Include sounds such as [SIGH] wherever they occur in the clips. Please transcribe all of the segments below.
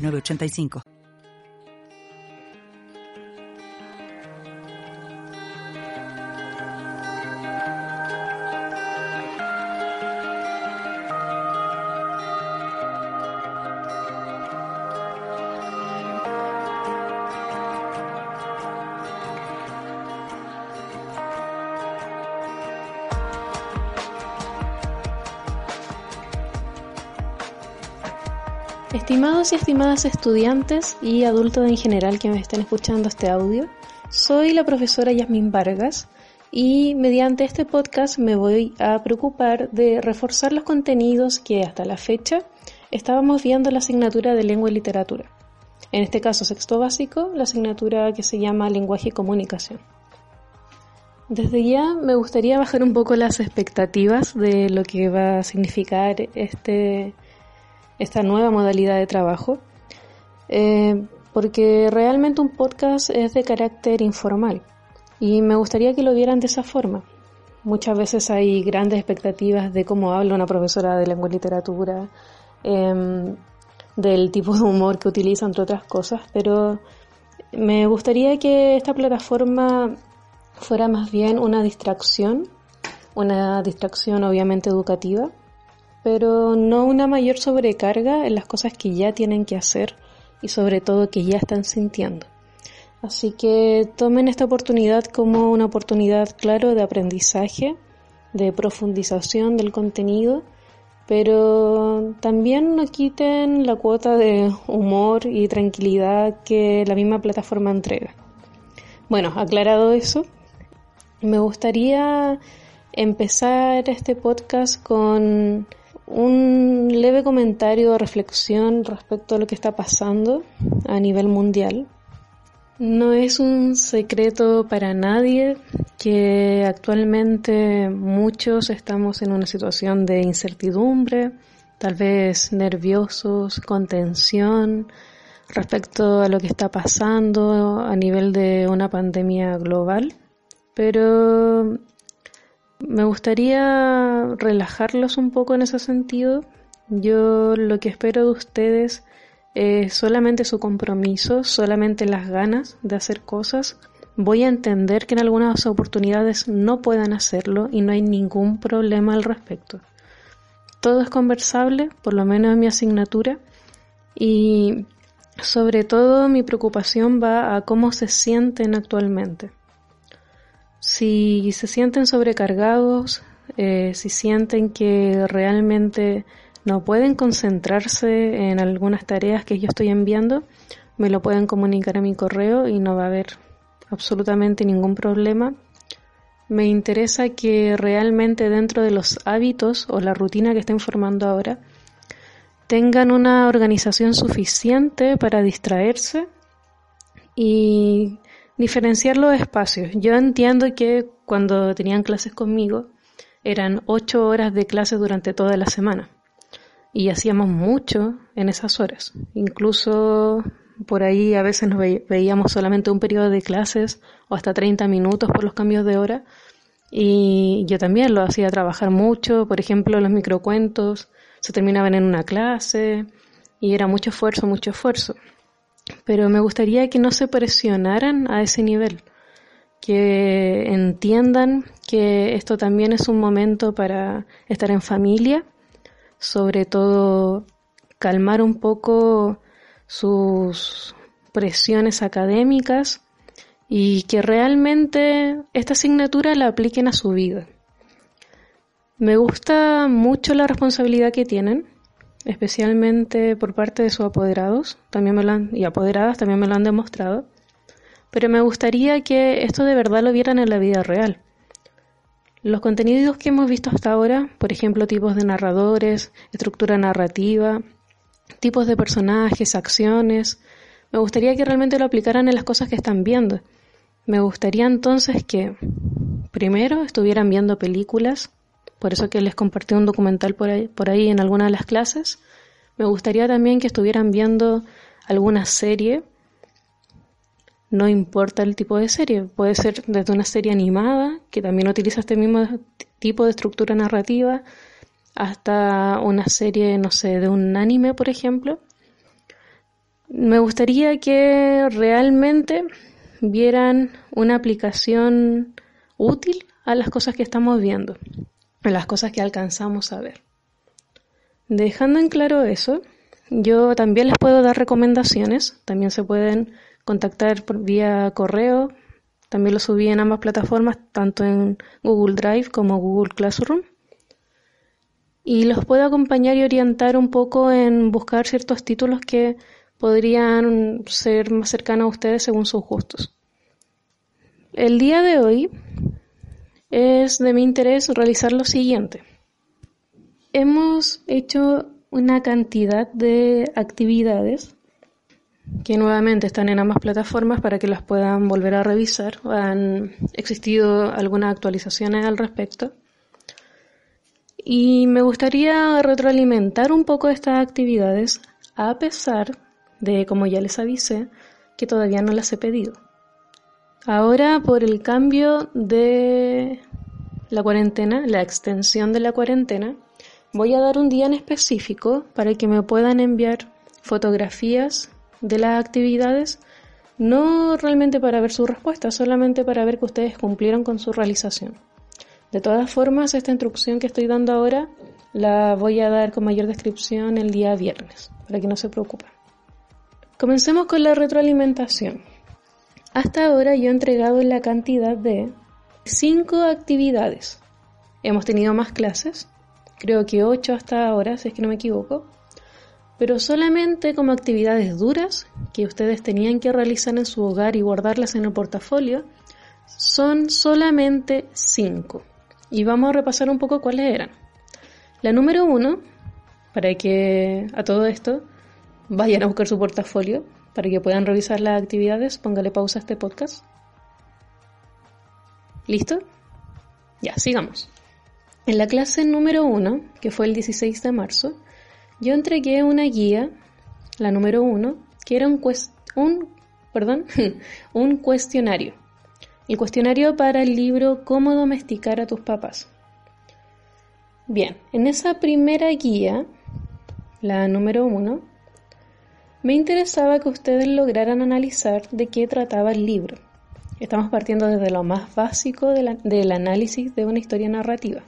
985. Estimados y estimadas estudiantes y adultos en general que me estén escuchando este audio, soy la profesora Yasmin Vargas y mediante este podcast me voy a preocupar de reforzar los contenidos que hasta la fecha estábamos viendo en la asignatura de lengua y literatura. En este caso, sexto básico, la asignatura que se llama lenguaje y comunicación. Desde ya me gustaría bajar un poco las expectativas de lo que va a significar este esta nueva modalidad de trabajo, eh, porque realmente un podcast es de carácter informal y me gustaría que lo vieran de esa forma. Muchas veces hay grandes expectativas de cómo habla una profesora de lengua y literatura, em, del tipo de humor que utiliza, entre otras cosas, pero me gustaría que esta plataforma fuera más bien una distracción, una distracción obviamente educativa, pero no una mayor sobrecarga en las cosas que ya tienen que hacer y sobre todo que ya están sintiendo. Así que tomen esta oportunidad como una oportunidad, claro, de aprendizaje, de profundización del contenido, pero también no quiten la cuota de humor y tranquilidad que la misma plataforma entrega. Bueno, aclarado eso, me gustaría empezar este podcast con un leve comentario o reflexión respecto a lo que está pasando a nivel mundial. No es un secreto para nadie que actualmente muchos estamos en una situación de incertidumbre, tal vez nerviosos, con tensión respecto a lo que está pasando a nivel de una pandemia global. Pero me gustaría relajarlos un poco en ese sentido. Yo lo que espero de ustedes es solamente su compromiso, solamente las ganas de hacer cosas. Voy a entender que en algunas oportunidades no puedan hacerlo y no hay ningún problema al respecto. Todo es conversable, por lo menos en mi asignatura, y sobre todo mi preocupación va a cómo se sienten actualmente. Si se sienten sobrecargados, eh, si sienten que realmente no pueden concentrarse en algunas tareas que yo estoy enviando, me lo pueden comunicar a mi correo y no va a haber absolutamente ningún problema. Me interesa que realmente dentro de los hábitos o la rutina que estén formando ahora tengan una organización suficiente para distraerse y diferenciar los espacios. Yo entiendo que cuando tenían clases conmigo eran ocho horas de clase durante toda la semana y hacíamos mucho en esas horas. Incluso por ahí a veces nos veíamos solamente un periodo de clases o hasta 30 minutos por los cambios de hora. Y yo también lo hacía trabajar mucho, por ejemplo, los microcuentos se terminaban en una clase y era mucho esfuerzo, mucho esfuerzo pero me gustaría que no se presionaran a ese nivel, que entiendan que esto también es un momento para estar en familia, sobre todo calmar un poco sus presiones académicas y que realmente esta asignatura la apliquen a su vida. Me gusta mucho la responsabilidad que tienen especialmente por parte de sus apoderados, también me lo han, y apoderadas también me lo han demostrado, pero me gustaría que esto de verdad lo vieran en la vida real. Los contenidos que hemos visto hasta ahora, por ejemplo, tipos de narradores, estructura narrativa, tipos de personajes, acciones. Me gustaría que realmente lo aplicaran en las cosas que están viendo. Me gustaría entonces que primero estuvieran viendo películas, por eso que les compartí un documental por ahí, por ahí en alguna de las clases. Me gustaría también que estuvieran viendo alguna serie. No importa el tipo de serie, puede ser desde una serie animada, que también utiliza este mismo tipo de estructura narrativa, hasta una serie, no sé, de un anime, por ejemplo. Me gustaría que realmente vieran una aplicación útil a las cosas que estamos viendo, las cosas que alcanzamos a ver. Dejando en claro eso, yo también les puedo dar recomendaciones, también se pueden contactar por vía correo, también lo subí en ambas plataformas, tanto en Google Drive como Google Classroom. Y los puedo acompañar y orientar un poco en buscar ciertos títulos que podrían ser más cercanos a ustedes según sus gustos. El día de hoy es de mi interés realizar lo siguiente. Hemos hecho una cantidad de actividades que nuevamente están en ambas plataformas para que las puedan volver a revisar. Han existido algunas actualizaciones al respecto. Y me gustaría retroalimentar un poco estas actividades a pesar de, como ya les avisé, que todavía no las he pedido. Ahora, por el cambio de la cuarentena, la extensión de la cuarentena, voy a dar un día en específico para que me puedan enviar fotografías de las actividades, no realmente para ver su respuesta, solamente para ver que ustedes cumplieron con su realización. De todas formas, esta instrucción que estoy dando ahora la voy a dar con mayor descripción el día viernes, para que no se preocupen. Comencemos con la retroalimentación. Hasta ahora yo he entregado la cantidad de 5 actividades. Hemos tenido más clases, creo que 8 hasta ahora, si es que no me equivoco, pero solamente como actividades duras que ustedes tenían que realizar en su hogar y guardarlas en el portafolio, son solamente 5. Y vamos a repasar un poco cuáles eran. La número 1, para que a todo esto vayan a buscar su portafolio para que puedan revisar las actividades. Póngale pausa a este podcast. ¿Listo? Ya, sigamos. En la clase número 1, que fue el 16 de marzo, yo entregué una guía, la número 1, que era un, un, perdón, [LAUGHS] un cuestionario. El cuestionario para el libro Cómo domesticar a tus papás. Bien, en esa primera guía, la número 1, me interesaba que ustedes lograran analizar de qué trataba el libro. Estamos partiendo desde lo más básico del análisis de una historia narrativa.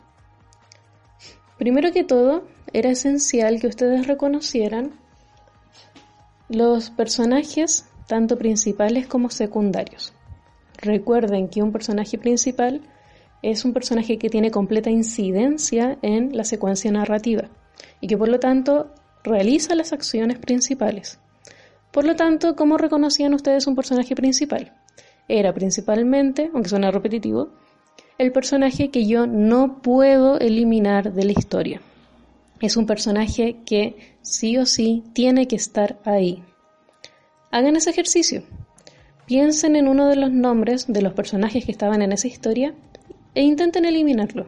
Primero que todo, era esencial que ustedes reconocieran los personajes, tanto principales como secundarios. Recuerden que un personaje principal es un personaje que tiene completa incidencia en la secuencia narrativa y que por lo tanto realiza las acciones principales. Por lo tanto, ¿cómo reconocían ustedes un personaje principal? Era principalmente, aunque suena repetitivo, el personaje que yo no puedo eliminar de la historia. Es un personaje que sí o sí tiene que estar ahí. Hagan ese ejercicio. Piensen en uno de los nombres de los personajes que estaban en esa historia e intenten eliminarlo.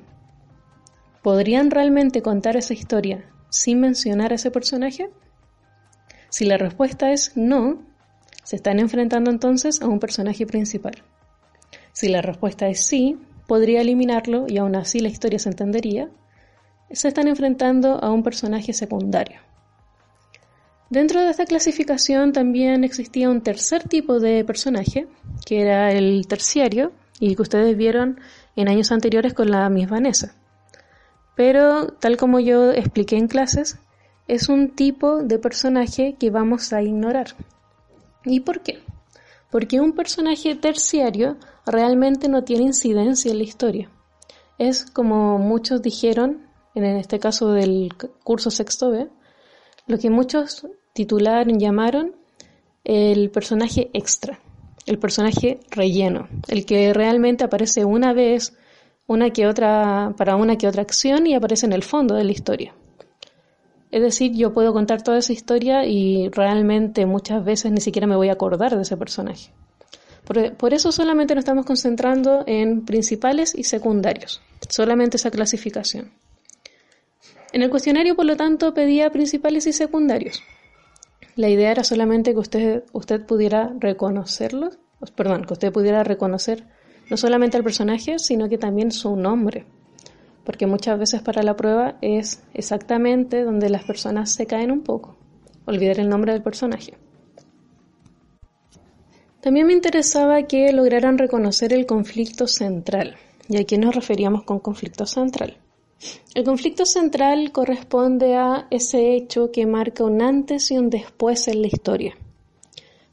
¿Podrían realmente contar esa historia sin mencionar a ese personaje? Si la respuesta es no, se están enfrentando entonces a un personaje principal. Si la respuesta es sí, podría eliminarlo y aún así la historia se entendería. Se están enfrentando a un personaje secundario. Dentro de esta clasificación también existía un tercer tipo de personaje, que era el terciario, y que ustedes vieron en años anteriores con la Miss Vanessa. Pero, tal como yo expliqué en clases, es un tipo de personaje que vamos a ignorar. ¿Y por qué? Porque un personaje terciario realmente no tiene incidencia en la historia. Es como muchos dijeron, en este caso del curso sexto B, lo que muchos titularon, llamaron el personaje extra, el personaje relleno, el que realmente aparece una vez, una que otra, para una que otra acción y aparece en el fondo de la historia. Es decir, yo puedo contar toda esa historia y realmente muchas veces ni siquiera me voy a acordar de ese personaje. Por, eso solamente nos estamos concentrando en principales y secundarios, solamente esa clasificación. En el cuestionario, por lo tanto, pedía principales y secundarios. La idea era solamente que usted, usted pudiera reconocerlos, perdón, que usted pudiera reconocer no solamente al personaje, sino que también su nombre. Porque muchas veces para la prueba es exactamente donde las personas se caen un poco, olvidar el nombre del personaje. También me interesaba que lograran reconocer el conflicto central. ¿Y a quién nos referíamos con conflicto central? El conflicto central corresponde a ese hecho que marca un antes y un después en la historia.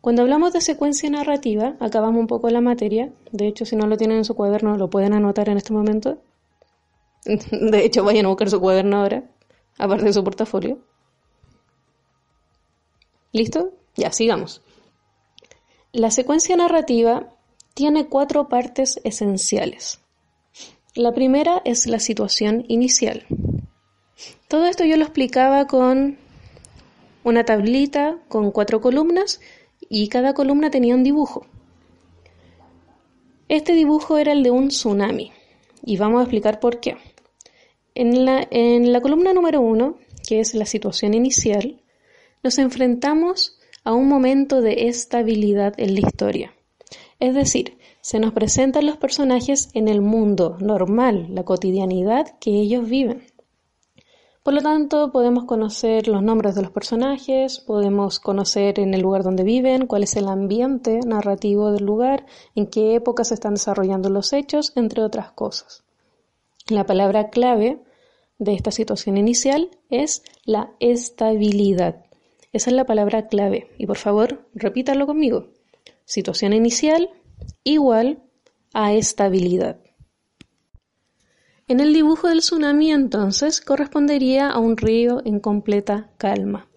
Cuando hablamos de secuencia narrativa, acabamos un poco la materia. De hecho, si no lo tienen en su cuaderno, lo pueden anotar en este momento. De hecho, vayan a buscar su cuaderno ahora, aparte de su portafolio. ¿Listo? Ya, sigamos. La secuencia narrativa tiene cuatro partes esenciales. La primera es la situación inicial. Todo esto yo lo explicaba con una tablita con cuatro columnas y cada columna tenía un dibujo. Este dibujo era el de un tsunami y vamos a explicar por qué. En la, columna número uno, que es la situación inicial, nos enfrentamos a un momento de estabilidad en la historia. Es decir, se nos presentan los personajes en el mundo normal, la cotidianidad que ellos viven. Por lo tanto, podemos conocer los nombres de los personajes, podemos conocer en el lugar donde viven, cuál es el ambiente narrativo del lugar, en qué época se están desarrollando los hechos, entre otras cosas. La palabra clave de esta situación inicial es la estabilidad. Esa es la palabra clave. Y por favor, repítalo conmigo. Situación inicial igual a estabilidad. En el dibujo del tsunami entonces correspondería a un río en completa calma.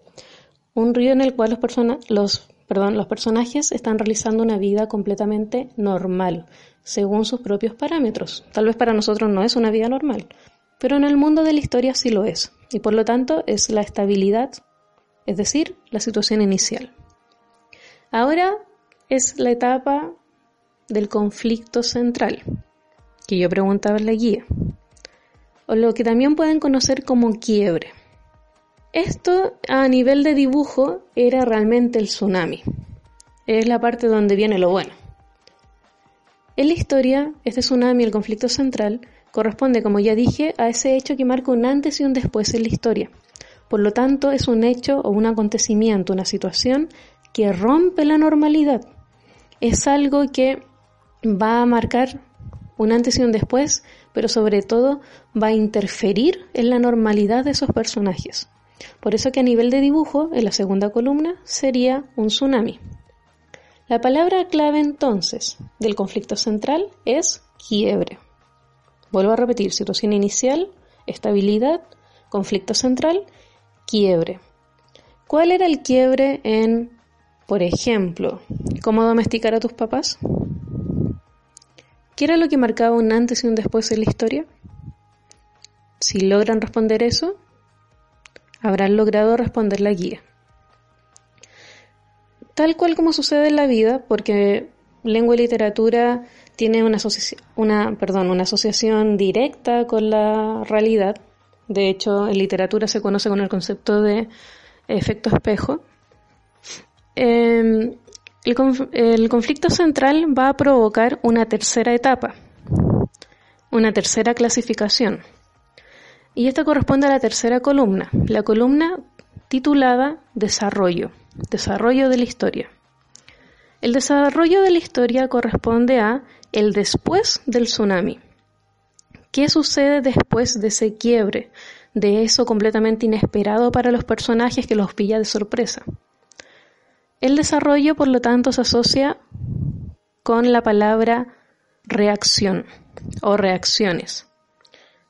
Un río en el cual los, los, perdón, los personajes están realizando una vida completamente normal, según sus propios parámetros. Tal vez para nosotros no es una vida normal, pero en el mundo de la historia sí lo es, y por lo tanto es la estabilidad es decir, la situación inicial. Ahora es la etapa del conflicto central, que yo preguntaba en la guía, o lo que también pueden conocer como quiebre. Esto a nivel de dibujo era realmente el tsunami. Es la parte donde viene lo bueno. En la historia, este tsunami, el conflicto central, corresponde, como ya dije, a ese hecho que marca un antes y un después en la historia. Por lo tanto, es un hecho o un acontecimiento, una situación que rompe la normalidad. Es algo que va a marcar un antes y un después, pero sobre todo va a interferir en la normalidad de esos personajes. Por eso que a nivel de dibujo, en la segunda columna, sería un tsunami. La palabra clave entonces del conflicto central es quiebre. Vuelvo a repetir, situación inicial, estabilidad, conflicto central quiebre. ¿Cuál era el quiebre en, por ejemplo, cómo domesticar a tus papás? ¿Qué era lo que marcaba un antes y un después en la historia? Si logran responder eso, habrán logrado responder la guía. Tal cual como sucede en la vida, porque lengua y literatura tiene una, asociación directa con la realidad, de hecho, en literatura se conoce con el concepto de efecto espejo. Em, el, conflicto central va a provocar una tercera etapa, una tercera clasificación. Y esta corresponde a la tercera columna, la columna titulada Desarrollo, desarrollo de la historia. El desarrollo de la historia corresponde a el después del tsunami. ¿Qué sucede después de ese quiebre, de eso completamente inesperado para los personajes que los pilla de sorpresa? El desarrollo, por lo tanto, se asocia con la palabra reacción o reacciones.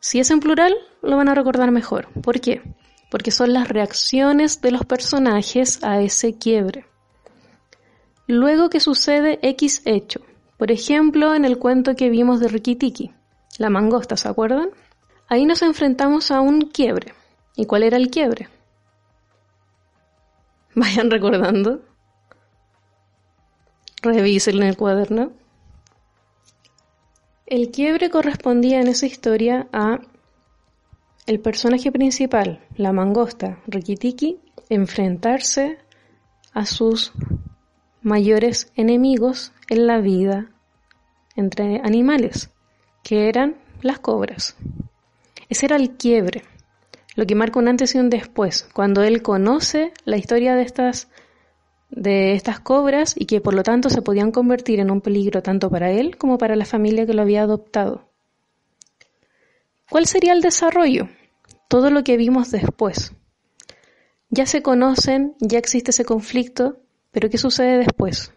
Si es en plural, lo van a recordar mejor. ¿Por qué? Porque son las reacciones de los personajes a ese quiebre. Luego que sucede X hecho, por ejemplo en el cuento que vimos de Rikitiki, la mangosta, ¿se acuerdan? Ahí nos enfrentamos a un quiebre. ¿Y cuál era el quiebre? [LAUGHS] Vayan recordando. Revisen en el cuaderno. El quiebre correspondía en esa historia a el personaje principal, la mangosta, Rikitiki, enfrentarse a sus mayores enemigos en la vida entre animales, que eran las cobras. Ese era el quiebre, lo que marca un antes y un después, cuando él conoce la historia de estas de estas cobras y que por lo tanto se podían convertir en un peligro tanto para él como para la familia que lo había adoptado. ¿Cuál sería el desarrollo? Todo lo que vimos después. Ya se conocen, ya existe ese conflicto, pero ¿qué sucede después?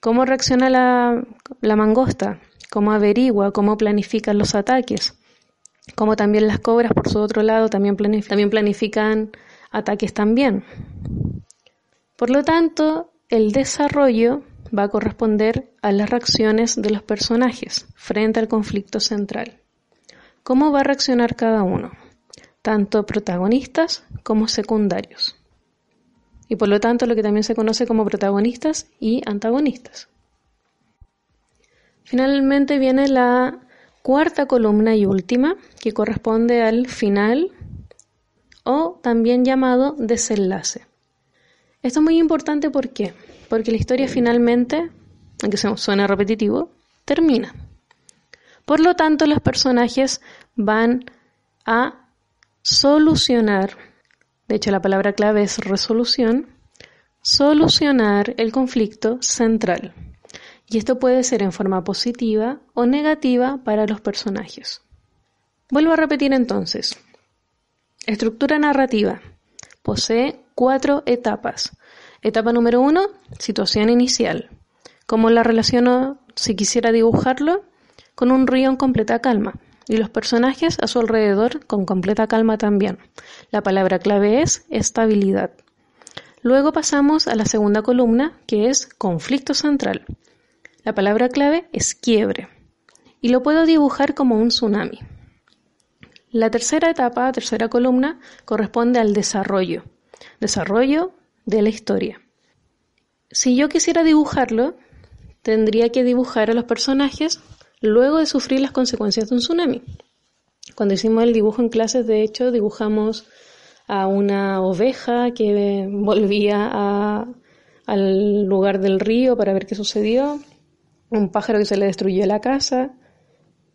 ¿Cómo reacciona la, mangosta? ¿Cómo averigua? ¿Cómo planifican los ataques? Como también las cobras, por su otro lado, también planifican ataques también. Por lo tanto, el desarrollo va a corresponder a las reacciones de los personajes frente al conflicto central. ¿Cómo va a reaccionar cada uno? Tanto protagonistas como secundarios. Y por lo tanto lo que también se conoce como protagonistas y antagonistas. Finalmente viene la cuarta columna y última, que corresponde al final o también llamado desenlace. Esto es muy importante ¿por qué? porque la historia finalmente, aunque suene repetitivo, termina. Por lo tanto, los personajes van a solucionar, de hecho la palabra clave es resolución, solucionar el conflicto central. Y esto puede ser en forma positiva o negativa para los personajes. Vuelvo a repetir entonces. Estructura narrativa. Posee cuatro etapas. Etapa número uno, situación inicial. ¿Cómo la relaciono, si quisiera dibujarlo? Con un río en completa calma y los personajes a su alrededor con completa calma también. La palabra clave es estabilidad. Luego pasamos a la segunda columna, que es conflicto central. La palabra clave es quiebre y lo puedo dibujar como un tsunami. La tercera etapa, tercera columna, corresponde al desarrollo desarrollo de la historia. Si yo quisiera dibujarlo, tendría que dibujar a los personajes luego de sufrir las consecuencias de un tsunami. Cuando hicimos el dibujo en clases, de hecho, dibujamos a una oveja que volvía al lugar del río para ver qué sucedió, un pájaro que se le destruyó la casa.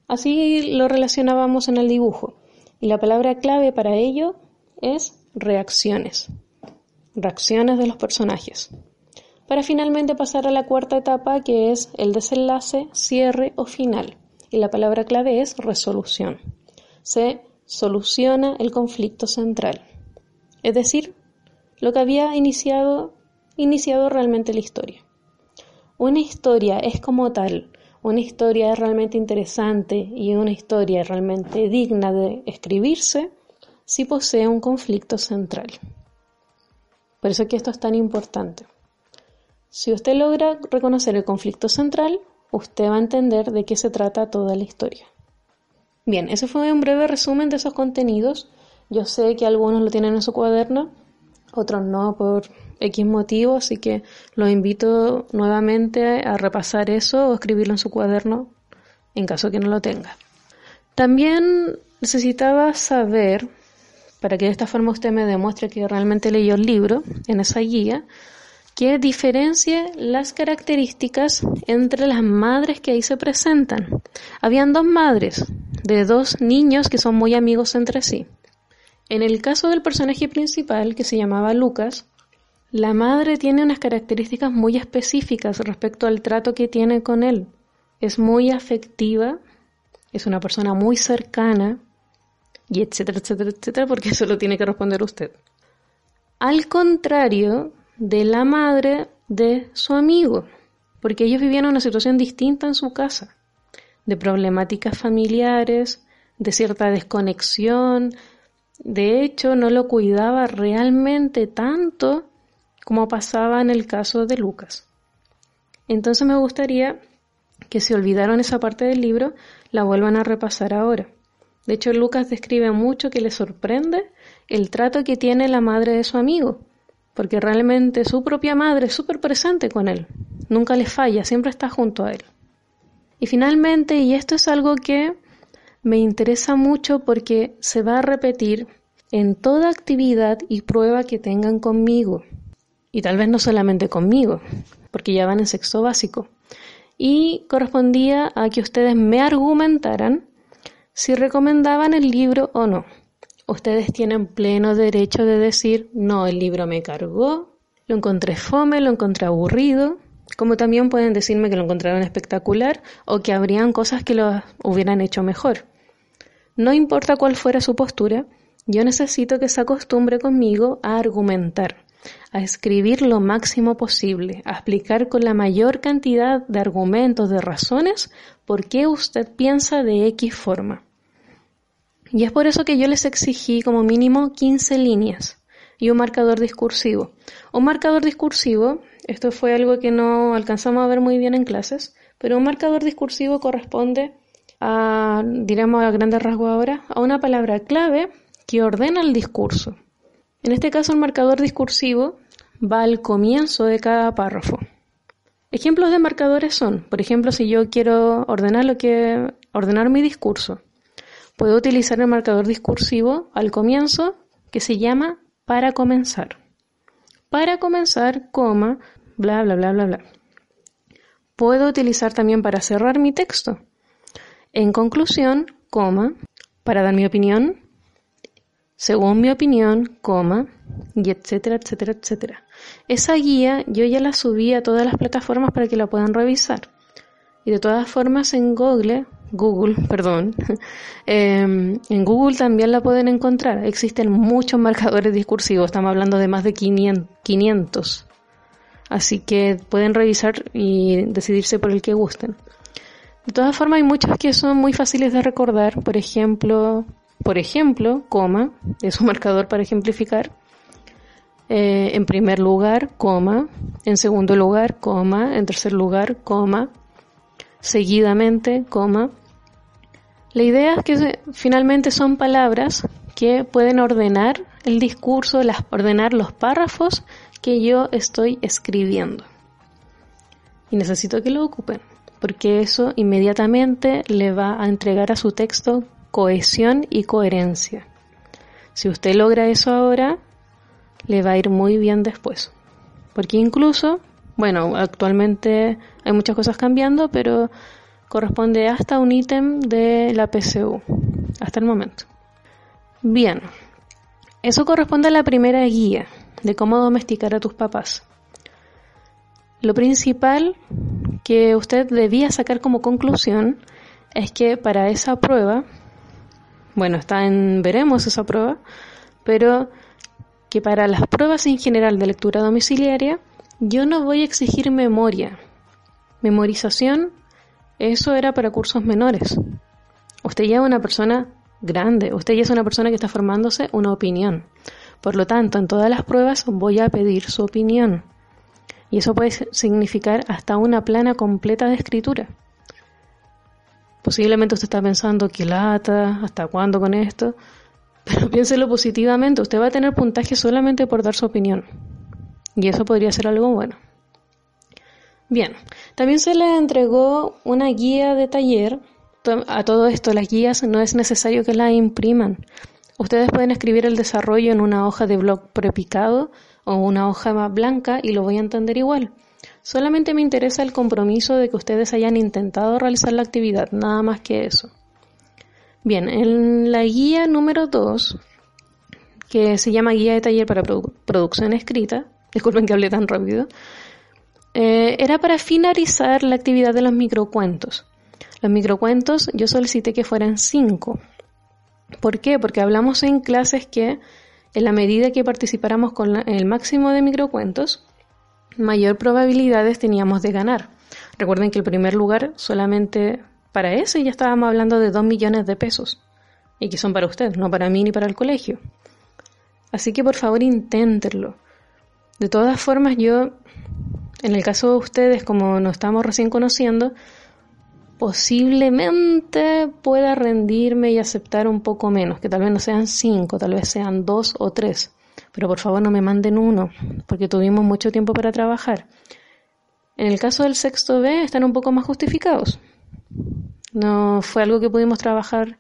Así lo relacionábamos en el dibujo. Y la palabra clave para ello es reacciones reacciones de los personajes, para finalmente pasar a la cuarta etapa que es el desenlace, cierre o final. Y la palabra clave es resolución. Se soluciona el conflicto central. Es decir, lo que había iniciado, iniciado realmente la historia. Una historia es como tal, una historia es realmente interesante y una historia realmente digna de escribirse si posee un conflicto central. Por eso es que esto es tan importante. Si usted logra reconocer el conflicto central, usted va a entender de qué se trata toda la historia. Bien, ese fue un breve resumen de esos contenidos. Yo sé que algunos lo tienen en su cuaderno, otros no por X motivo, así que los invito nuevamente a repasar eso o escribirlo en su cuaderno en caso que no lo tenga. También necesitaba saber para que de esta forma usted me demuestre que realmente leyó el libro en esa guía, que diferencie las características entre las madres que ahí se presentan. Habían dos madres de dos niños que son muy amigos entre sí. En el caso del personaje principal, que se llamaba Lucas, la madre tiene unas características muy específicas respecto al trato que tiene con él. Es muy afectiva, es una persona muy cercana, y etcétera, etcétera, etcétera, porque eso lo tiene que responder usted. Al contrario de la madre de su amigo, porque ellos vivían una situación distinta en su casa, de problemáticas familiares, de cierta desconexión, de hecho no lo cuidaba realmente tanto como pasaba en el caso de Lucas. Entonces me gustaría que si olvidaron esa parte del libro, la vuelvan a repasar ahora. De hecho, Lucas describe mucho que le sorprende el trato que tiene la madre de su amigo, porque realmente su propia madre es súper presente con él, nunca le falla, siempre está junto a él. Y finalmente, y esto es algo que me interesa mucho porque se va a repetir en toda actividad y prueba que tengan conmigo. Y tal vez no solamente conmigo, porque ya van en sexo básico. Y correspondía a que ustedes me argumentaran si recomendaban el libro o no. Ustedes tienen pleno derecho de decir, no, el libro me cargó, lo encontré fome, lo encontré aburrido, como también pueden decirme que lo encontraron espectacular o que habrían cosas que lo hubieran hecho mejor. No importa cuál fuera su postura, yo necesito que se acostumbre conmigo a argumentar, a escribir lo máximo posible, a explicar con la mayor cantidad de argumentos, de razones, por qué usted piensa de X forma. Y es por eso que yo les exigí como mínimo 15 líneas y un marcador discursivo. Un marcador discursivo, esto fue algo que no alcanzamos a ver muy bien en clases, pero un marcador discursivo corresponde a, diremos a grandes rasgos ahora, a una palabra clave que ordena el discurso. En este caso, el marcador discursivo va al comienzo de cada párrafo. Ejemplos de marcadores son, por ejemplo, si yo quiero ordenar lo que ordenar mi discurso, puedo utilizar el marcador discursivo al comienzo que se llama para comenzar. Para comenzar, coma, bla bla bla bla bla. Puedo utilizar también para cerrar mi texto. En conclusión, coma, para dar mi opinión, según mi opinión, coma, y etcétera, etcétera, etcétera. Esa guía yo ya la subí a todas las plataformas para que la puedan revisar. Y de todas formas en Google, Google, perdón, [LAUGHS] em, en Google también la pueden encontrar. Existen muchos marcadores discursivos, estamos hablando de más de 500. Así que pueden revisar y decidirse por el que gusten. De todas formas, hay muchos que son muy fáciles de recordar. Por ejemplo, por ejemplo, coma, es un marcador para ejemplificar. Eh, en primer lugar, coma. En segundo lugar, coma. En tercer lugar, coma. Seguidamente, coma. La idea es que finalmente son palabras que pueden ordenar el discurso, las, ordenar los párrafos que yo estoy escribiendo. Y necesito que lo ocupen porque eso inmediatamente le va a entregar a su texto cohesión y coherencia. Si usted logra eso ahora, le va a ir muy bien después. Porque incluso, bueno, actualmente hay muchas cosas cambiando, pero corresponde hasta un ítem de la PCU, hasta el momento. Bien, eso corresponde a la primera guía de cómo domesticar a tus papás. Lo principal que usted debía sacar como conclusión es que para esa prueba, bueno, está en veremos esa prueba, pero que para las pruebas en general de lectura domiciliaria, yo no voy a exigir memoria. Memorización, eso era para cursos menores. Usted ya es una persona grande, usted ya es una persona que está formándose una opinión. Por lo tanto, en todas las pruebas voy a pedir su opinión. Y eso puede significar hasta una plana completa de escritura. Posiblemente usted está pensando que lata, hasta cuándo con esto, [LAUGHS] pero piénselo positivamente, usted va a tener puntaje solamente por dar su opinión. Y eso podría ser algo bueno. Bien, también se le entregó una guía de taller. A todo esto, las guías no es necesario que las impriman. Ustedes pueden escribir el desarrollo en una hoja de blog prepicado o una hoja más blanca y lo voy a entender igual. Solamente me interesa el compromiso de que ustedes hayan intentado realizar la actividad, nada más que eso. Bien, en la guía número 2, que se llama Guía de Taller para Producción Escrita, disculpen que hablé tan rápido, eh, era para finalizar la actividad de los microcuentos. Los microcuentos yo solicité que fueran 5. ¿Por qué? Porque hablamos en clases que en la medida que participáramos con el máximo de microcuentos, mayor probabilidades teníamos de ganar. Recuerden que el primer lugar solamente para ese ya estábamos hablando de 2 millones de pesos. Y que son para usted, no para mí ni para el colegio. Así que por favor inténtenlo. De todas formas, yo, en el caso de ustedes, como nos estamos recién conociendo, posiblemente pueda rendirme y aceptar un poco menos, que tal vez no sean cinco, tal vez sean dos o tres. pero por favor no me manden uno, porque tuvimos mucho tiempo para trabajar. En el caso del sexto B están un poco más justificados. No fue algo que pudimos trabajar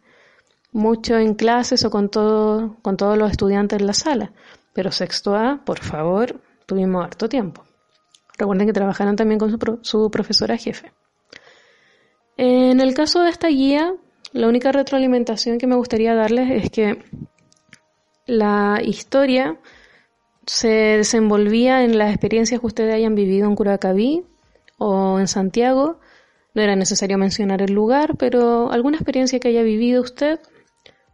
mucho en clases o con, todo, con todos los estudiantes en la sala, pero sexto A, por favor, tuvimos harto tiempo. Recuerden que trabajaron también con su, su profesora jefe. En el caso de esta guía, la única retroalimentación que me gustaría darles es que la historia se desenvolvía en las experiencias que ustedes hayan vivido en Curacaví o en Santiago. No era necesario mencionar el lugar, pero alguna experiencia que haya vivido usted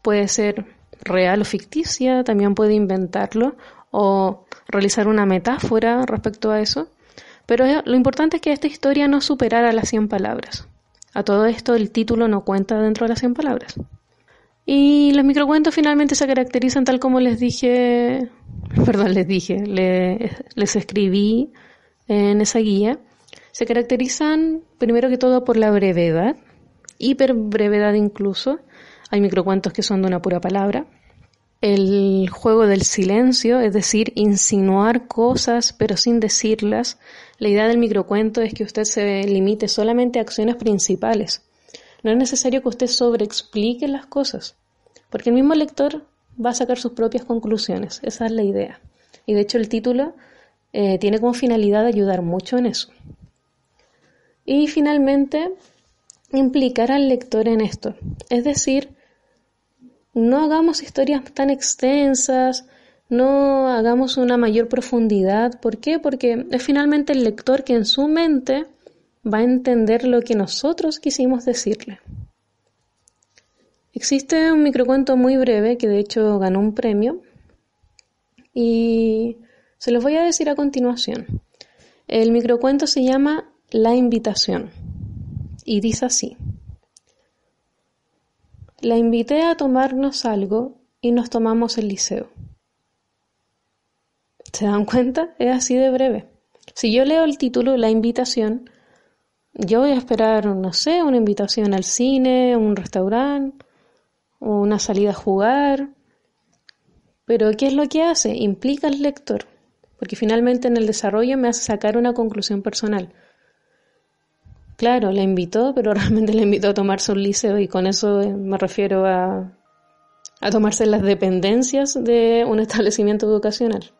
puede ser real o ficticia, también puede inventarlo o realizar una metáfora respecto a eso. Pero lo importante es que esta historia no superara las 100 palabras. A todo esto el título no cuenta dentro de las 100 palabras. Y los microcuentos finalmente se caracterizan tal como les dije, [LAUGHS] perdón, les dije, les, escribí en esa guía. Se caracterizan primero que todo por la brevedad, hiperbrevedad incluso. Hay microcuentos que son de una pura palabra. El juego del silencio, es decir, insinuar cosas pero sin decirlas. La idea del microcuento es que usted se limite solamente a acciones principales no es necesario que usted sobreexplique las cosas, porque el mismo lector va a sacar sus propias conclusiones. Esa es la idea. Y de hecho el título eh, tiene como finalidad ayudar mucho en eso. Y finalmente, implicar al lector en esto. Es decir, no hagamos historias tan extensas, no hagamos una mayor profundidad. ¿Por qué? Porque es finalmente el lector que en su mente va a entender lo que nosotros quisimos decirle. Existe un microcuento muy breve que de hecho ganó un premio y se los voy a decir a continuación. El microcuento se llama La invitación y dice así. La invité a tomarnos algo y nos tomamos el liceo. ¿Se dan cuenta? Es así de breve. Si yo leo el título, La invitación, yo voy a esperar, no sé, una invitación al cine, un restaurante, una salida a jugar. Pero ¿qué es lo que hace? Implica al lector, porque finalmente en el desarrollo me hace sacar una conclusión personal. Claro, le invitó, pero [LAUGHS] realmente le invitó a tomarse un liceo y con eso me refiero a, a tomarse las dependencias de un [LAUGHS] establecimiento educacional.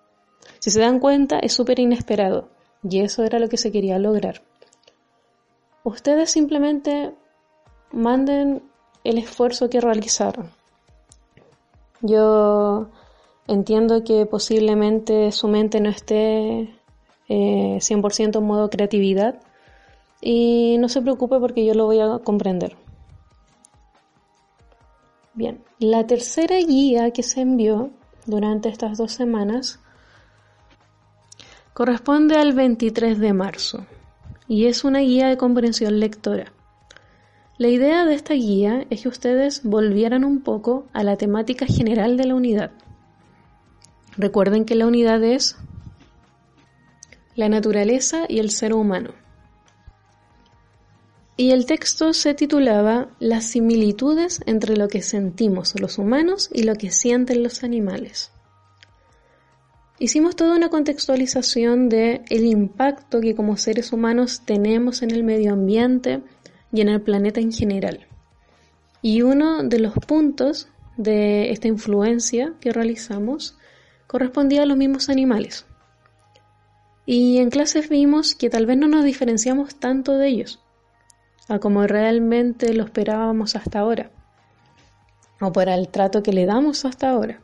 Si se dan cuenta, es súper inesperado y eso era lo que se quería lograr. Ustedes simplemente manden el esfuerzo que realizaron. Yo entiendo que posiblemente su mente no esté 100% eh, en modo creatividad y no se preocupe porque yo lo voy a comprender. Bien, la tercera guía que se envió durante estas dos semanas corresponde al 23 de marzo y es una guía de comprensión lectora. La idea de esta guía es que ustedes volvieran un poco a la temática general de la unidad. Recuerden que la unidad es la naturaleza y el ser humano. Y el texto se titulaba Las similitudes entre lo que sentimos los humanos y lo que sienten los animales. Hicimos toda una contextualización de el impacto que como seres humanos tenemos en el medio ambiente y en el planeta en general. Y uno de los puntos de esta influencia que realizamos correspondía a los mismos animales. Y en clases vimos que tal vez no nos diferenciamos tanto de ellos, a como realmente lo esperábamos hasta ahora, o para el trato que le damos hasta ahora.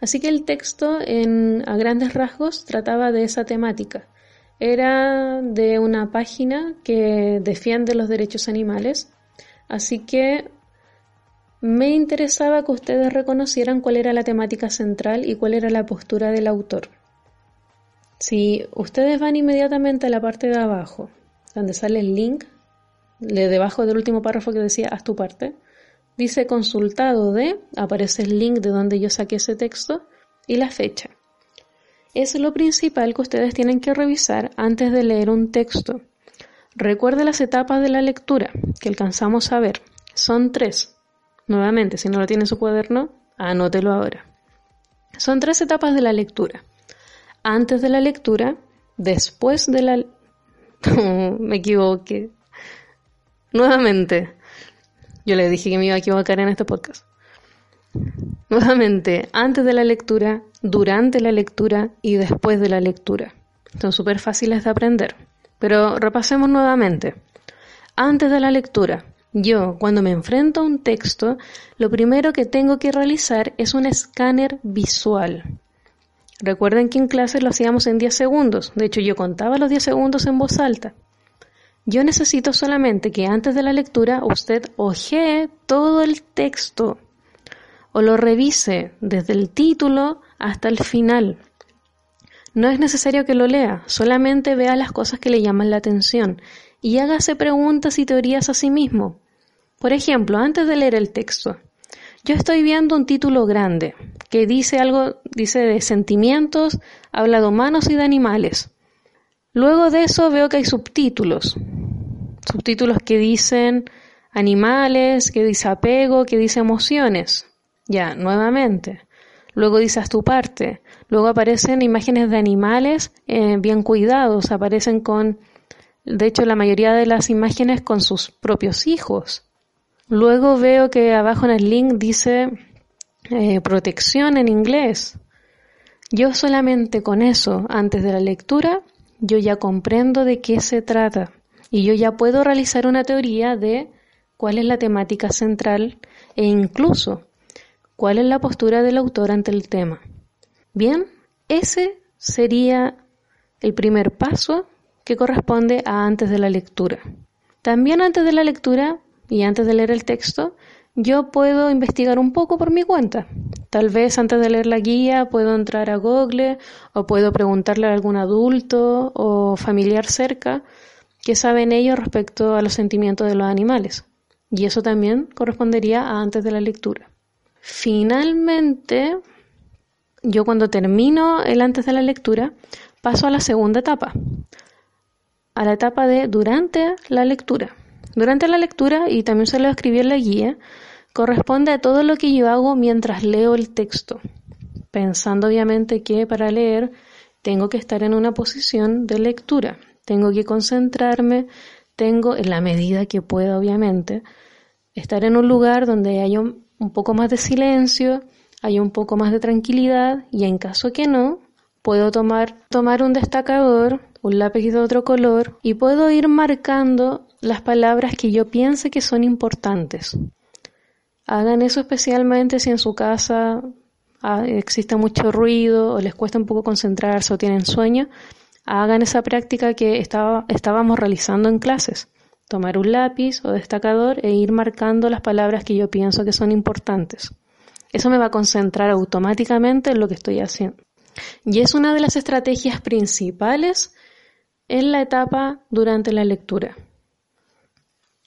Así que el texto en, a grandes rasgos trataba de esa temática. Era de una página que defiende los derechos animales, así que me interesaba que ustedes reconocieran cuál era la temática central y cuál era la postura del autor. Si ustedes van inmediatamente a la parte de abajo, donde sale el link, de debajo del último párrafo que decía haz tu parte, Dice consultado de, aparece el link de donde yo saqué ese texto y la fecha. Es lo principal que ustedes tienen que revisar antes de leer un texto. Recuerde las etapas de la lectura que alcanzamos a ver. Son tres. Nuevamente, si no lo tiene en su cuaderno, anótelo ahora. Son tres etapas de la lectura. Antes de la lectura, después de la... [LAUGHS] me equivoqué. Nuevamente. Yo le dije que me iba a equivocar en este podcast. Nuevamente, antes de la lectura, durante la lectura y después de la lectura. Son súper fáciles de aprender. Pero repasemos nuevamente. Antes de la lectura, yo cuando me enfrento a un texto, lo primero que tengo que realizar es un escáner visual. Recuerden que en clase lo hacíamos en 10 segundos. De hecho, yo contaba los 10 segundos en voz alta. Yo necesito solamente que antes de la lectura usted ojee todo el texto o lo revise desde el título hasta el final. No es necesario que lo lea, solamente vea las cosas que le llaman la atención y hágase preguntas y teorías a sí mismo. Por ejemplo, antes de leer el texto, yo estoy viendo un título grande que dice algo, dice de sentimientos, habla de humanos y de animales. Luego de eso veo que hay subtítulos, subtítulos que dicen animales, que dice apego, que dice emociones. Ya, nuevamente. Luego dices tu parte. Luego aparecen imágenes de animales eh, bien cuidados, aparecen con, de hecho, la mayoría de las imágenes con sus propios hijos. Luego veo que abajo en el link dice eh, protección en inglés. Yo solamente con eso, antes de la lectura, yo ya comprendo de qué se trata y yo ya puedo realizar una teoría de cuál es la temática central e incluso cuál es la postura del autor ante el tema. Bien, ese sería el primer paso que corresponde a antes de la lectura. También antes de la lectura y antes de leer el texto, yo puedo investigar un poco por mi cuenta. Tal vez antes de leer la guía puedo entrar a Google o puedo preguntarle a algún adulto o familiar cerca qué saben ellos respecto a los sentimientos de los animales. Y eso también correspondería a antes de la lectura. Finalmente, yo cuando termino el antes de la lectura, paso a la segunda etapa, a la etapa de durante la lectura. Durante la lectura, y también se lo escribí en la guía, corresponde a todo lo que yo hago mientras leo el texto, pensando obviamente que para leer tengo que estar en una posición de lectura, tengo que concentrarme, tengo, en la medida que pueda obviamente, estar en un lugar donde haya un, poco más de silencio, haya un poco más de tranquilidad y en caso que no, puedo tomar, tomar un destacador, un lápiz de otro color y puedo ir marcando las palabras que yo piense que son importantes. Hagan eso especialmente si en su casa ah, existe mucho ruido o les cuesta un poco concentrarse o tienen sueño. Hagan esa práctica que estaba, estábamos realizando en clases. Tomar un lápiz o destacador e ir marcando las palabras que yo pienso que son importantes. Eso me va a concentrar automáticamente en lo que estoy haciendo. Y es una de las estrategias principales en la etapa durante la lectura.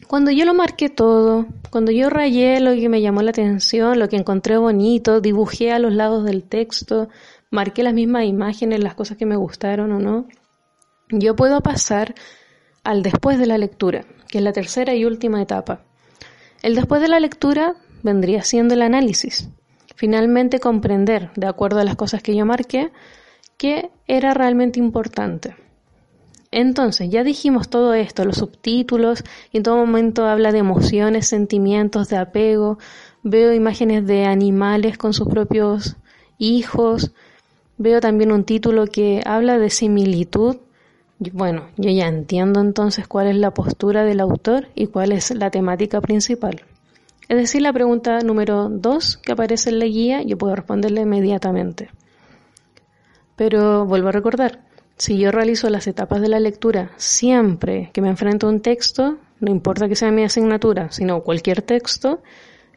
Cuando yo lo marqué todo, cuando yo rayé lo que me llamó la atención, lo que encontré bonito, dibujé a los lados del texto, marqué las mismas imágenes, las cosas que me gustaron o no, yo puedo pasar al después de la lectura, que es la tercera y última etapa. El después de la lectura vendría siendo el análisis. Finalmente comprender, de acuerdo a las cosas que yo marqué, qué era realmente importante. Entonces, ya dijimos todo esto, los subtítulos, y en todo momento habla de emociones, sentimientos, de apego, veo imágenes de animales con sus propios hijos, veo también un título que habla de similitud. Bueno, yo ya entiendo entonces cuál es la postura del autor y cuál es la temática principal. Es decir, la pregunta número dos que aparece en la guía, yo puedo responderle inmediatamente. Pero vuelvo a recordar, si yo realizo las etapas de la lectura siempre que me enfrento a un texto, no importa que sea mi asignatura, sino cualquier texto,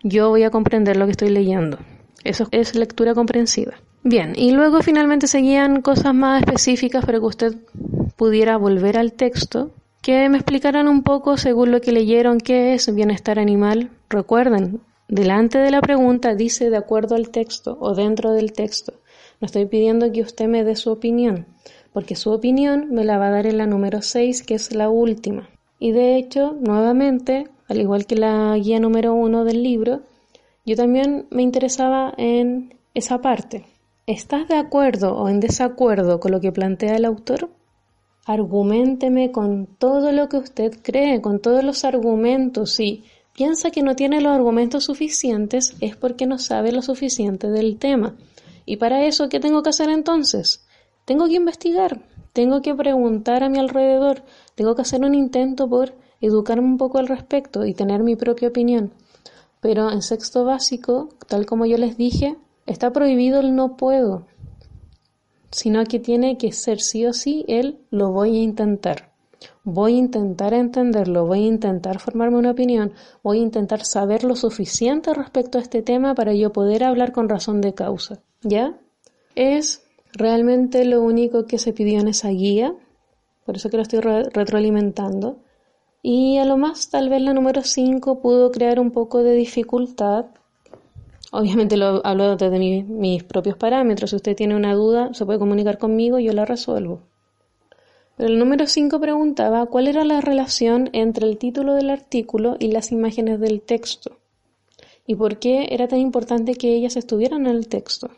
yo voy a comprender lo que estoy leyendo. Eso es lectura comprensiva. Bien, y luego finalmente seguían cosas más específicas para que usted pudiera volver al texto, que me explicaran un poco según lo que leyeron qué es bienestar animal. Recuerden, delante de la pregunta dice de acuerdo al texto o dentro del texto. No estoy pidiendo que usted me dé su opinión porque su opinión me la va a dar en la número 6, que es la última. Y de hecho, nuevamente, al igual que la guía número 1 del libro, yo también me interesaba en esa parte. ¿Estás de acuerdo o en desacuerdo con lo que plantea el autor? Argumenteme con todo lo que usted cree, con todos los argumentos. Si piensa que no tiene los argumentos suficientes, es porque no sabe lo suficiente del tema. Y para eso, ¿qué tengo que hacer entonces? Tengo que investigar, tengo que preguntar a mi alrededor, tengo que hacer un intento por educarme un poco al respecto y tener mi propia opinión. Pero en sexto básico, tal como yo les dije, Está prohibido el no puedo, sino que tiene que ser sí o sí el lo voy a intentar. Voy a intentar entenderlo, voy a intentar formarme una opinión, voy a intentar saber lo suficiente respecto a este tema para yo poder hablar con razón de causa. ¿Ya? Es realmente lo único que se pidió en esa guía, por eso que lo estoy retroalimentando. Y a lo más, tal vez la número 5 pudo crear un poco de dificultad Obviamente lo hablo desde mis propios parámetros. Si usted tiene una duda, se puede comunicar conmigo y yo la resuelvo. Pero el número 5 preguntaba cuál era la relación entre el título del artículo y las imágenes del texto. Y por qué era tan importante que ellas estuvieran en el texto.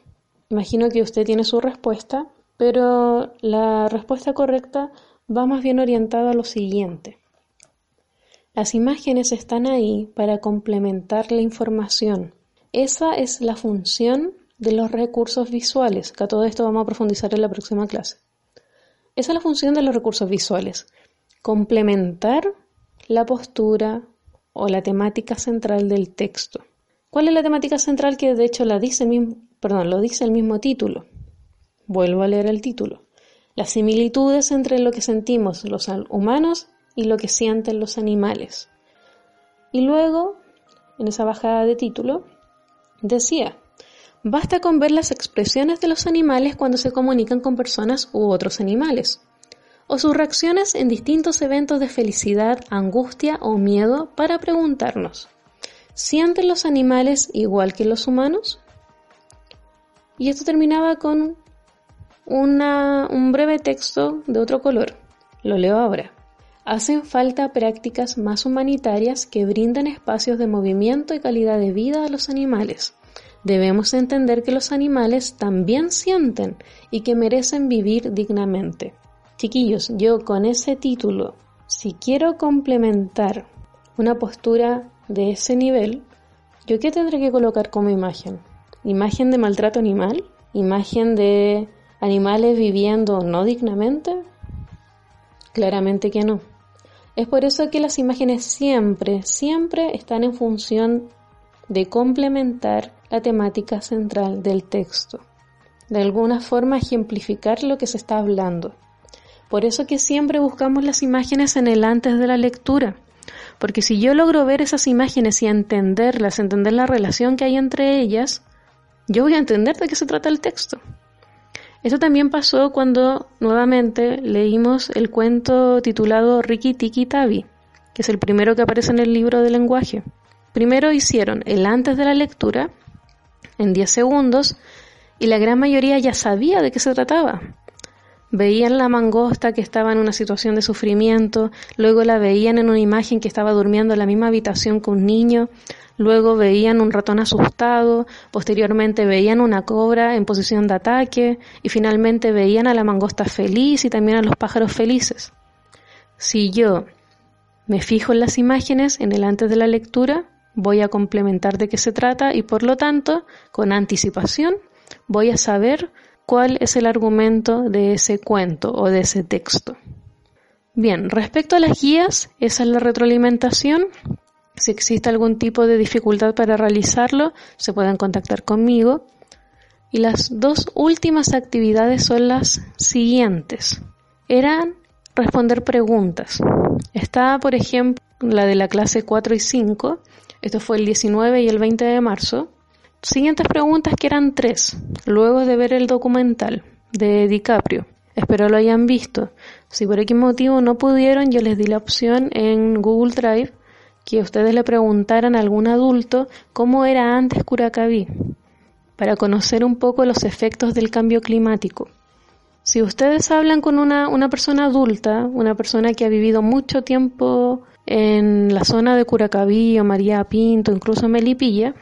Imagino que usted tiene su respuesta, pero la respuesta correcta va más bien orientada a lo siguiente. Las imágenes están ahí para complementar la información esa es la función de los recursos visuales, que a todo esto vamos a profundizar en la próxima clase. Esa es la función de los recursos visuales, complementar la postura o la temática central del texto. ¿Cuál es la temática central que de hecho la dice mismo, perdón, lo dice el mismo título? Vuelvo a leer el título. Las similitudes entre lo que sentimos los humanos y lo que sienten los animales. Y luego, en esa bajada de título, Decía, basta con ver las expresiones de los animales cuando se comunican con personas u otros animales, o sus reacciones en distintos eventos de felicidad, angustia o miedo para preguntarnos, ¿sienten los animales igual que los humanos? Y esto terminaba con un breve texto de otro color. Lo leo ahora. Hacen falta prácticas más humanitarias que brinden espacios de movimiento y calidad de vida a los animales. Debemos entender que los animales también sienten y que merecen vivir dignamente. Chiquillos, yo con ese título, si quiero complementar una postura de ese nivel, ¿yo qué tendré que colocar como imagen? ¿Imagen de maltrato animal? ¿Imagen de animales viviendo no dignamente? Claramente que no. Es por eso que las imágenes siempre, siempre están en función de complementar la temática central del texto. De alguna forma ejemplificar lo que se está hablando. Por eso que siempre buscamos las imágenes en el antes de la lectura. Porque si yo logro ver esas imágenes y entenderlas, entender la relación que hay entre ellas, yo voy a entender de qué se trata el texto. Esto también pasó cuando nuevamente leímos el cuento titulado Riki Tiki Tabi, que es el primero que aparece en el libro de lenguaje. Primero hicieron el antes de la lectura en 10 segundos y la gran mayoría ya sabía de qué se trataba. Veían la mangosta que estaba en una situación de sufrimiento, luego la veían en una imagen que estaba durmiendo en la misma habitación que un niño, luego veían un ratón asustado, posteriormente veían una cobra en posición de ataque y finalmente veían a la mangosta feliz y también a los pájaros felices. Si yo me fijo en las imágenes en el antes de la lectura, voy a complementar de qué se trata y por lo tanto, con anticipación, voy a saber cuál es el argumento de ese cuento o de ese texto. Bien, respecto a las guías, esa es la retroalimentación si existe algún tipo de dificultad para realizarlo, se pueden contactar conmigo. Y las dos últimas actividades son las siguientes. Eran responder preguntas. Está, por ejemplo, la de la clase 4 y 5. Esto fue el 19 y el 20 de marzo. Siguientes preguntas que eran tres, luego de ver el documental de DiCaprio. Espero lo hayan visto. Si por X motivo no pudieron, yo les di la opción en Google Drive que ustedes le preguntaran a algún adulto cómo era antes Curacaví, para conocer un poco los efectos del cambio climático. Si ustedes hablan con una, una persona adulta, una persona que ha vivido mucho tiempo en la zona de Curacaví o María Pinto, incluso Melipilla,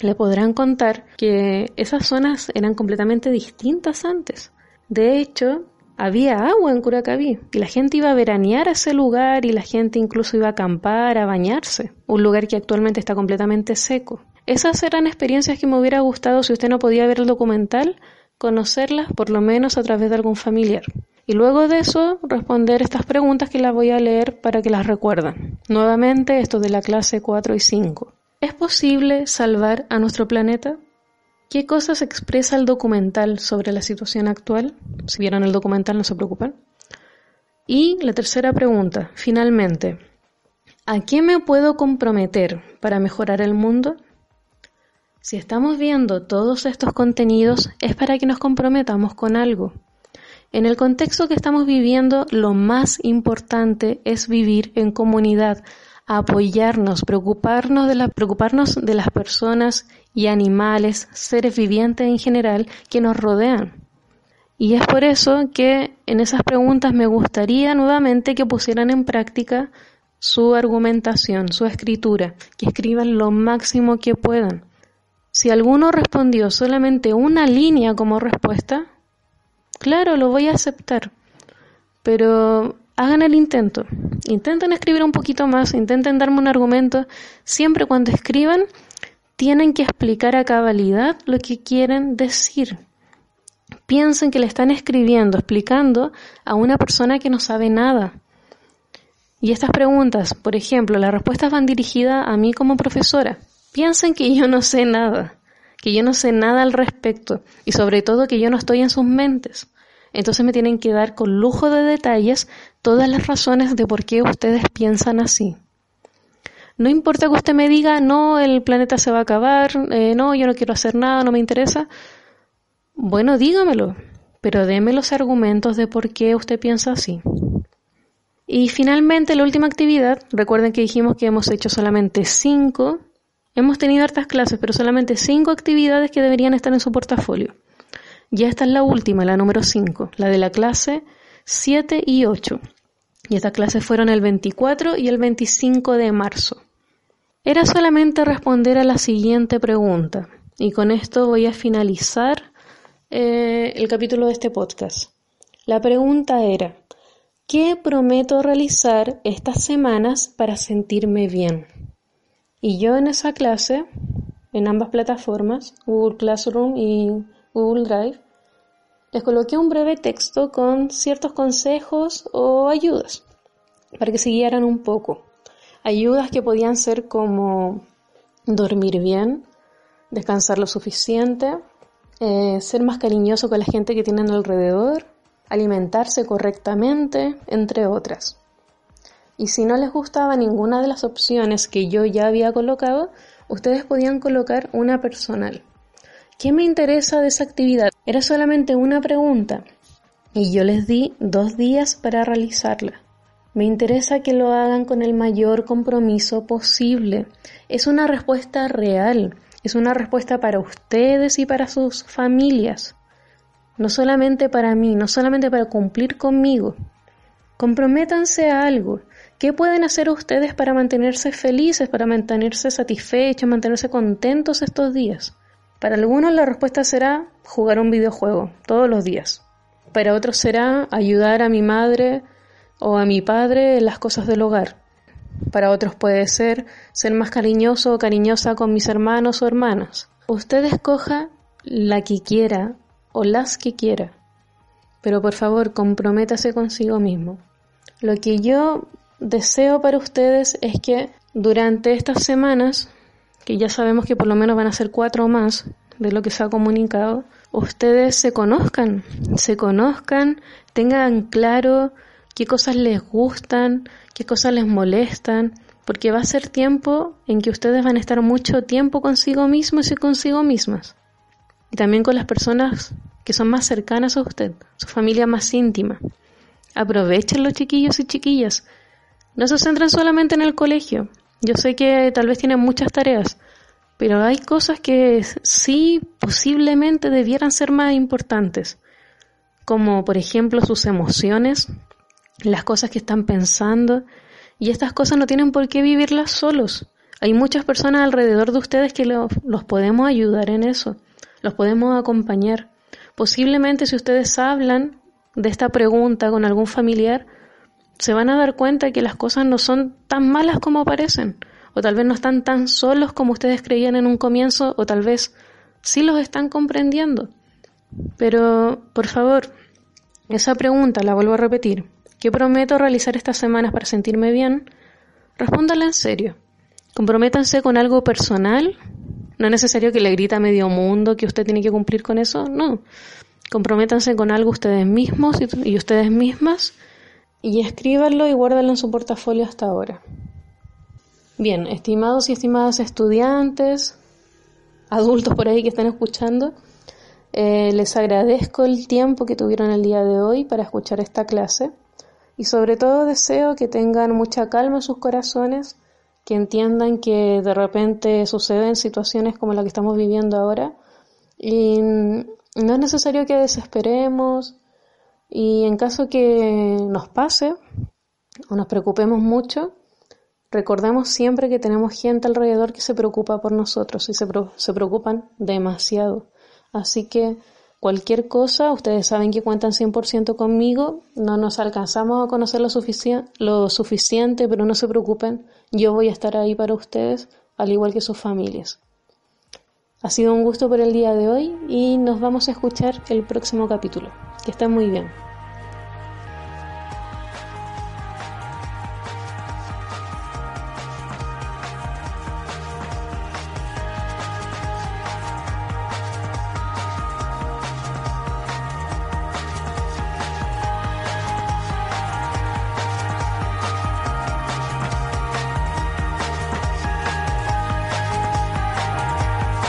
le podrán contar que esas zonas eran completamente distintas antes. De hecho, había agua en Curacaví y la gente iba a veranear a ese lugar y la gente incluso iba a acampar, a bañarse, un lugar que actualmente está completamente seco. Esas eran experiencias que me hubiera gustado si usted no podía ver el documental, conocerlas por lo menos a través de algún familiar. Y luego de eso, responder estas preguntas que las voy a leer para que las recuerden. Nuevamente, esto de la clase 4 y 5. ¿Es posible salvar a nuestro planeta? ¿Qué cosas expresa el documental sobre la situación actual? Si vieron el documental, no se preocupen. Y la tercera pregunta, finalmente, ¿a qué me puedo comprometer para mejorar el mundo? Si estamos viendo todos estos contenidos es para que nos comprometamos con algo. En el contexto que estamos viviendo, lo más importante es vivir en comunidad, apoyarnos, preocuparnos de, preocuparnos de las personas y animales, seres vivientes en general que nos rodean. Y es por eso que en esas preguntas me gustaría nuevamente que pusieran en práctica su argumentación, su escritura, que escriban lo máximo que puedan. Si alguno respondió solamente una línea como respuesta, claro, lo voy a aceptar. Pero hagan el intento. Intenten escribir un poquito más, intenten darme un argumento. Siempre cuando escriban, tienen que explicar a cabalidad lo que quieren decir. Piensen que le están escribiendo, explicando a una persona que no sabe nada. Y estas preguntas, por ejemplo, las respuestas van dirigidas a mí como profesora. Piensen que yo no sé nada, que yo no sé nada al respecto y sobre todo que yo no estoy en sus mentes. Entonces me tienen que dar con lujo de detalles todas las razones de por qué ustedes piensan así. No importa que usted me diga, no, el planeta se va a acabar, eh, no, yo no quiero hacer nada, no me interesa. Bueno, dígamelo, pero déme los argumentos de por qué usted piensa así. Y finalmente, la última actividad, recuerden que dijimos que hemos hecho solamente cinco, hemos tenido hartas clases, pero solamente cinco actividades que deberían estar en su portafolio. Ya esta es la última, la número 5, la de la clase 7 y 8. Y estas clases fueron el 24 y el 25 de marzo. Era solamente responder a la siguiente pregunta. Y con esto voy a finalizar eh, el capítulo de este podcast. La pregunta era, ¿qué prometo realizar estas semanas para sentirme bien? Y yo en esa clase, en ambas plataformas, Google Classroom y Google Drive, les coloqué un breve texto con ciertos consejos o ayudas para que se guiaran un poco. Ayudas que podían ser como dormir bien, descansar lo suficiente, eh, ser más cariñoso con la gente que tienen alrededor, alimentarse correctamente, entre otras. Y si no les gustaba ninguna de las opciones que yo ya había colocado, ustedes podían colocar una personal. ¿Qué me interesa de esa actividad? Era solamente una pregunta y yo les di dos días para realizarla. Me interesa que lo hagan con el mayor compromiso posible. Es una respuesta real, es una respuesta para ustedes y para sus familias. No solamente para mí, no solamente para cumplir conmigo. Comprométanse a algo. ¿Qué pueden hacer ustedes para mantenerse felices, para mantenerse satisfechos, mantenerse contentos estos días? Para algunos la respuesta será jugar un videojuego todos los días. Para otros será ayudar a mi madre o a mi padre en las cosas del hogar. Para otros puede ser ser más cariñoso o cariñosa con mis hermanos o hermanas. Usted escoja la que quiera o las que quiera. Pero por favor, comprométase consigo mismo. Lo que yo deseo para ustedes es que durante estas semanas que ya sabemos que por lo menos van a ser cuatro más de lo que se ha comunicado, ustedes se conozcan, se conozcan, tengan claro qué cosas les gustan, qué cosas les molestan, porque va a ser tiempo en que ustedes van a estar mucho tiempo consigo mismos y consigo mismas. Y también con las personas que son más cercanas a usted, su familia más íntima. Aprovechen los chiquillos y chiquillas. No se centren solamente en el colegio, yo sé que tal vez tienen muchas tareas, pero hay cosas que sí posiblemente debieran ser más importantes, como por ejemplo sus emociones, las cosas que están pensando, y estas cosas no tienen por qué vivirlas solos. Hay muchas personas alrededor de ustedes que los podemos ayudar en eso, los podemos acompañar. Posiblemente si ustedes hablan de esta pregunta con algún familiar, se van a dar cuenta que las cosas no son tan malas como parecen, o tal vez no están tan solos como ustedes creían en un comienzo, o tal vez sí los están comprendiendo. Pero, por favor, esa pregunta la vuelvo a repetir. ¿Qué prometo realizar estas semanas para sentirme bien? Respóndala en serio. Comprométanse con algo personal. No es necesario que le grita a medio mundo que usted tiene que cumplir con eso. No. Comprométanse con algo ustedes mismos y ustedes mismas y escríbanlo y guárdenlo en su portafolio hasta ahora. Bien, estimados y estimadas estudiantes, adultos por ahí que están escuchando, eh, les agradezco el tiempo que tuvieron el día de hoy para escuchar esta clase y sobre todo deseo que tengan mucha calma en sus corazones, que entiendan que de repente suceden situaciones como la que estamos viviendo ahora y no es necesario que desesperemos y en caso que nos pase o nos preocupemos mucho, Recordemos siempre que tenemos gente alrededor que se preocupa por nosotros y se, preocupan demasiado. Así que cualquier cosa, ustedes saben que cuentan 100% conmigo, no nos alcanzamos a conocer lo, lo suficiente, pero no se preocupen, yo voy a estar ahí para ustedes, al igual que sus familias. Ha sido un gusto por el día de hoy y nos vamos a escuchar el próximo capítulo. Que muy bien.